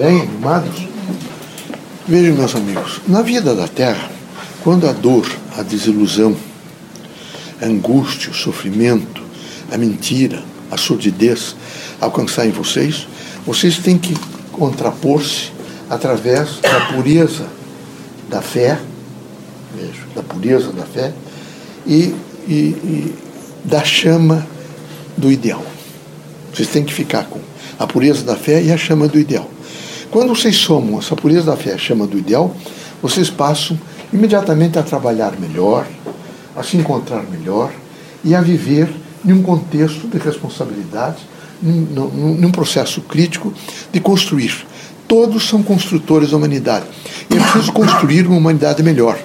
Bem animados? Vejam, meus amigos, na vida da Terra, quando a dor, a desilusão, a angústia, o sofrimento, a mentira, a surdidez alcançarem vocês, vocês têm que contrapor-se através da pureza da fé, vejo, da pureza da fé e, e, e da chama do ideal. Vocês têm que ficar com a pureza da fé e a chama do ideal. Quando vocês somam essa pureza da fé, chama do ideal, vocês passam imediatamente a trabalhar melhor, a se encontrar melhor e a viver em um contexto de responsabilidade, num, num processo crítico de construir. Todos são construtores da humanidade. E é preciso construir uma humanidade melhor.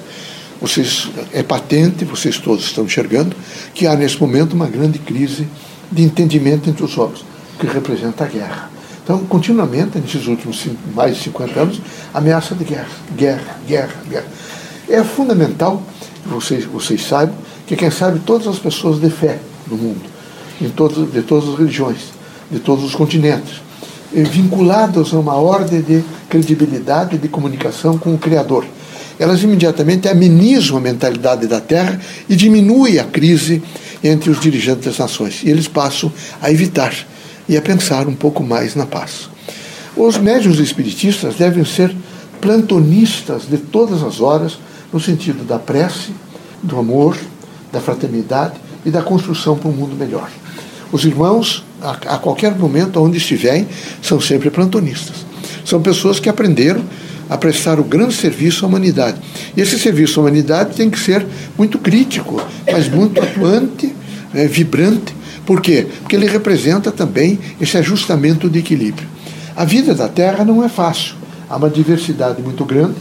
Vocês, é patente, vocês todos estão enxergando, que há nesse momento uma grande crise de entendimento entre os homens, que representa a guerra. Então, continuamente, nesses últimos mais de 50 anos, ameaça de guerra, guerra, guerra, guerra. É fundamental que vocês, vocês saibam que, quem sabe, todas as pessoas de fé no mundo, em todos, de todas as religiões, de todos os continentes, vinculadas a uma ordem de credibilidade de comunicação com o Criador. Elas imediatamente amenizam a mentalidade da Terra e diminuem a crise entre os dirigentes das nações. E eles passam a evitar e a pensar um pouco mais na paz. Os médios espiritistas devem ser plantonistas de todas as horas, no sentido da prece, do amor, da fraternidade e da construção para um mundo melhor. Os irmãos, a, a qualquer momento, onde estiverem, são sempre plantonistas. São pessoas que aprenderam a prestar o grande serviço à humanidade. E esse serviço à humanidade tem que ser muito crítico, mas muito atuante, é, vibrante. Por quê? Porque ele representa também esse ajustamento de equilíbrio. A vida da Terra não é fácil. Há uma diversidade muito grande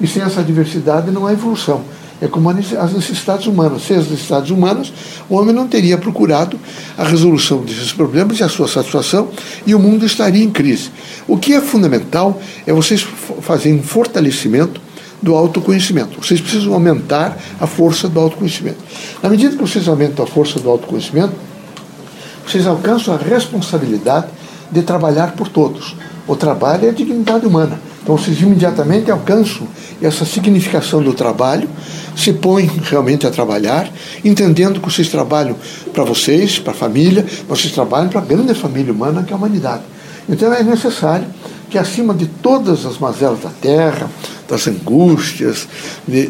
e sem essa diversidade não há evolução. É como as necessidades humanas. Sem as necessidades humanas, o homem não teria procurado a resolução desses problemas e a sua satisfação, e o mundo estaria em crise. O que é fundamental é vocês fazerem um fortalecimento do autoconhecimento. Vocês precisam aumentar a força do autoconhecimento. Na medida que vocês aumentam a força do autoconhecimento, vocês alcançam a responsabilidade de trabalhar por todos. O trabalho é a dignidade humana. Então vocês imediatamente alcançam essa significação do trabalho, se põem realmente a trabalhar, entendendo que vocês trabalham para vocês, para a família, vocês trabalham para a grande família humana que é a humanidade. Então é necessário que acima de todas as mazelas da terra, das angústias,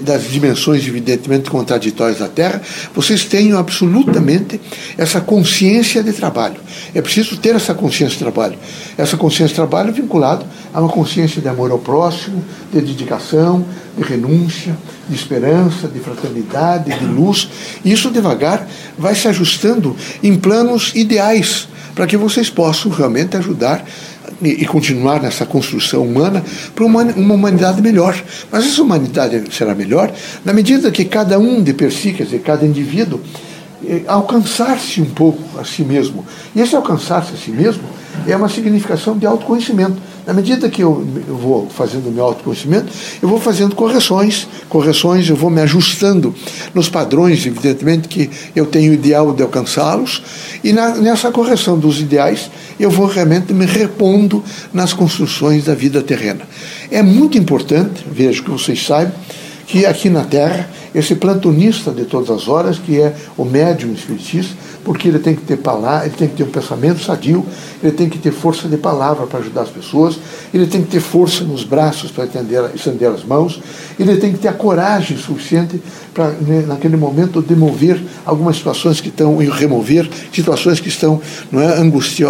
das dimensões evidentemente contraditórias da Terra, vocês tenham absolutamente essa consciência de trabalho. É preciso ter essa consciência de trabalho. Essa consciência de trabalho vinculada a uma consciência de amor ao próximo, de dedicação, de renúncia, de esperança, de fraternidade, de luz. Isso devagar vai se ajustando em planos ideais para que vocês possam realmente ajudar e, continuar nessa construção humana para uma, uma humanidade melhor. Mas essa humanidade será melhor na medida que cada um de per si, quer dizer, cada indivíduo, alcançar-se um pouco a si mesmo. E esse alcançar-se a si mesmo é uma significação de autoconhecimento. Na medida que eu, eu vou fazendo o meu autoconhecimento, eu vou fazendo correções, correções, eu vou me ajustando nos padrões, evidentemente, que eu tenho o ideal de alcançá-los, e na, nessa correção dos ideais, eu vou realmente me repondo nas construções da vida terrena. É muito importante, vejo que vocês saibam, que aqui na Terra, esse plantonista de todas as horas, que é o médium espiritista, porque ele tem que ter palavra, ele tem que ter um pensamento sadio, ele tem que ter força de palavra para ajudar as pessoas, ele tem que ter força nos braços para estender, as mãos, ele tem que ter a coragem suficiente para, né, naquele momento, demover algumas situações que estão, e remover situações que estão não é, angustia,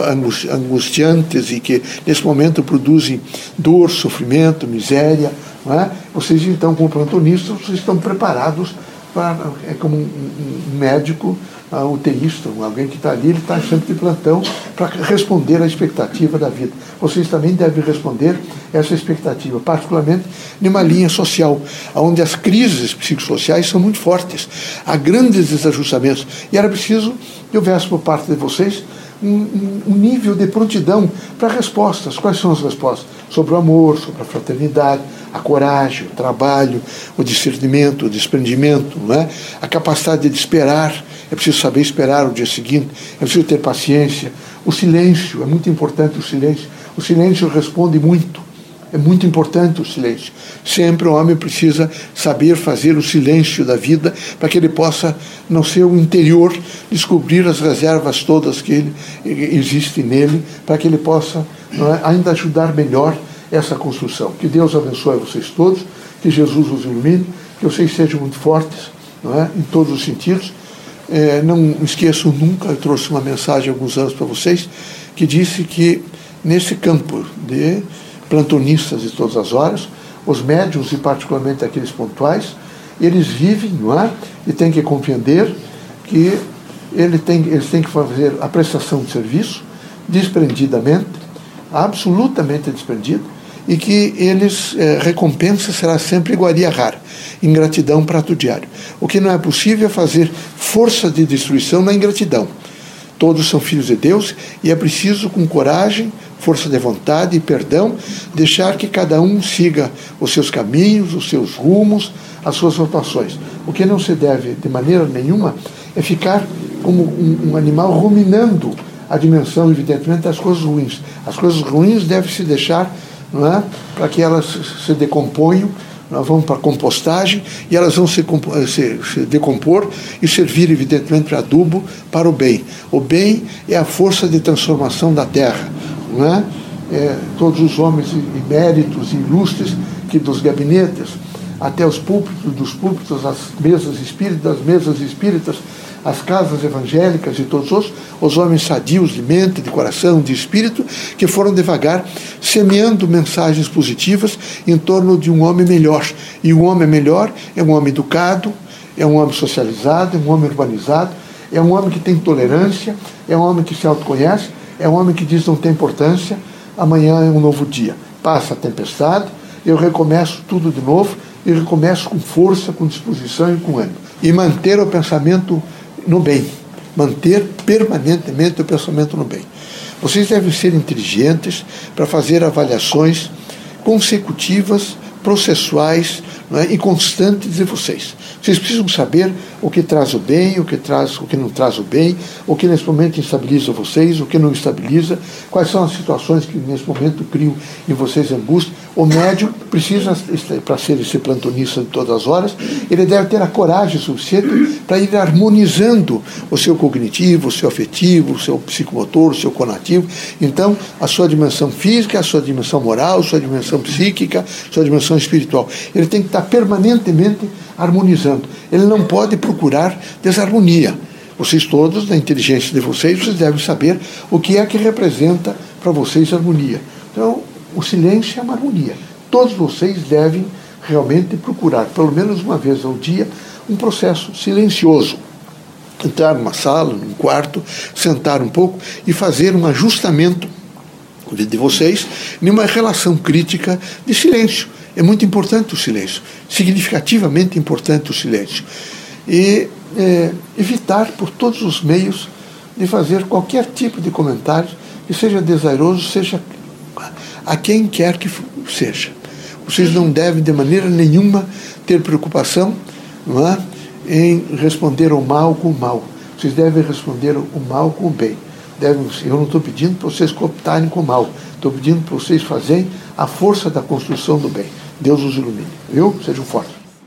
angustiantes e que, nesse momento, produzem dor, sofrimento, miséria. Não é? Vocês, então, como plantonistas, vocês estão preparados para, é como um, um médico a UTIista, alguém que está ali, ele está sempre de plantão para responder à expectativa da vida. Vocês também devem responder essa expectativa, particularmente numa linha social, onde as crises psicossociais são muito fortes, há grandes desajustamentos, e era preciso que houvesse por parte de vocês um, nível de prontidão para respostas. Quais são as respostas? Sobre o amor, sobre a fraternidade, a coragem, o trabalho, o discernimento, o desprendimento, não é? a capacidade de esperar é preciso saber esperar o dia seguinte, é preciso ter paciência. O silêncio, é muito importante o silêncio. O silêncio responde muito. É muito importante o silêncio. Sempre o homem precisa saber fazer o silêncio da vida para que ele possa, no seu interior, descobrir as reservas todas que ele, existem nele, para que ele possa é, ainda ajudar melhor essa construção. Que Deus abençoe vocês todos, que Jesus os ilumine, que vocês sejam muito fortes é, em todos os sentidos. É, não esqueçam nunca, eu trouxe uma mensagem há alguns anos para vocês, que disse que nesse campo de plantonistas de todas as horas, os médios e particularmente aqueles pontuais, eles vivem, não é? E têm que compreender que ele tem, eles têm que fazer a prestação de serviço desprendidamente, absolutamente desprendido, e que eles, eh, recompensa será sempre iguaria rara, ingratidão prato diário. O que não é possível é fazer força de destruição na ingratidão. Todos são filhos de Deus e é preciso, com coragem, força de vontade e perdão, deixar que cada um siga os seus caminhos, os seus rumos, as suas rotações. O que não se deve, de maneira nenhuma, é ficar como um, um animal ruminando a dimensão, evidentemente, das coisas ruins. As coisas ruins devem se deixar é? para que elas se decomponham nós vamos para a compostagem e elas vão se, se, se, decompor e servir, evidentemente, para adubo para o bem. O bem é a força de transformação da terra. Não é? todos os homens méritos e ilustres que dos gabinetes até os púlpitos, dos púlpitos, as mesas espíritas, das mesas espíritas, as casas evangélicas e todos os, os homens sadios de mente, de coração, de espírito, que foram devagar semeando mensagens positivas em torno de um homem melhor. E um homem melhor é um homem educado, é um homem socializado, é um homem urbanizado, é um homem que tem tolerância, é um homem que se autoconhece, é um homem que diz não tem importância, amanhã é um novo dia. Passa a tempestade, eu recomeço tudo de novo, e recomeço com força, com disposição e com ânimo. E manter o pensamento no bem, manter permanentemente o pensamento no bem. Vocês devem ser inteligentes para fazer avaliações consecutivas, processuais é? e constantes de vocês. Vocês precisam saber o que traz o bem, o que traz, o que não traz o bem, o que nesse momento estabiliza vocês, o que não estabiliza, quais são as situações que nesse momento criam em vocês angústia. O médium precisa, para ser esse plantonista de todas as horas, ele deve ter a coragem suficiente para ir harmonizando o seu cognitivo, o seu afetivo, o seu psicomotor, o seu conativo. Então, a sua dimensão física, a sua dimensão moral, a sua dimensão psíquica, a sua dimensão espiritual. Ele tem que estar permanentemente harmonizando. Ele não pode procurar desarmonia. Vocês todos, na inteligência de vocês, vocês devem saber o que é que representa para vocês harmonia. Então, o silêncio é uma harmonia. Todos vocês devem realmente procurar, pelo menos uma vez ao dia, um processo silencioso. Entrar numa sala, num quarto, sentar um pouco e fazer um ajustamento de vocês numa relação crítica de silêncio. É muito importante o silêncio, significativamente importante o silêncio. E é, evitar por todos os meios de fazer qualquer tipo de comentário que seja desairoso, seja a quem quer que seja. Vocês não devem de maneira nenhuma ter preocupação não é, em responder o mal com o mal. Vocês devem responder o mal com o bem. Devem, eu não estou pedindo para vocês cooptarem com o mal. Estou pedindo para vocês fazerem a força da construção do bem. Deus os ilumine. Viu? Sejam fortes.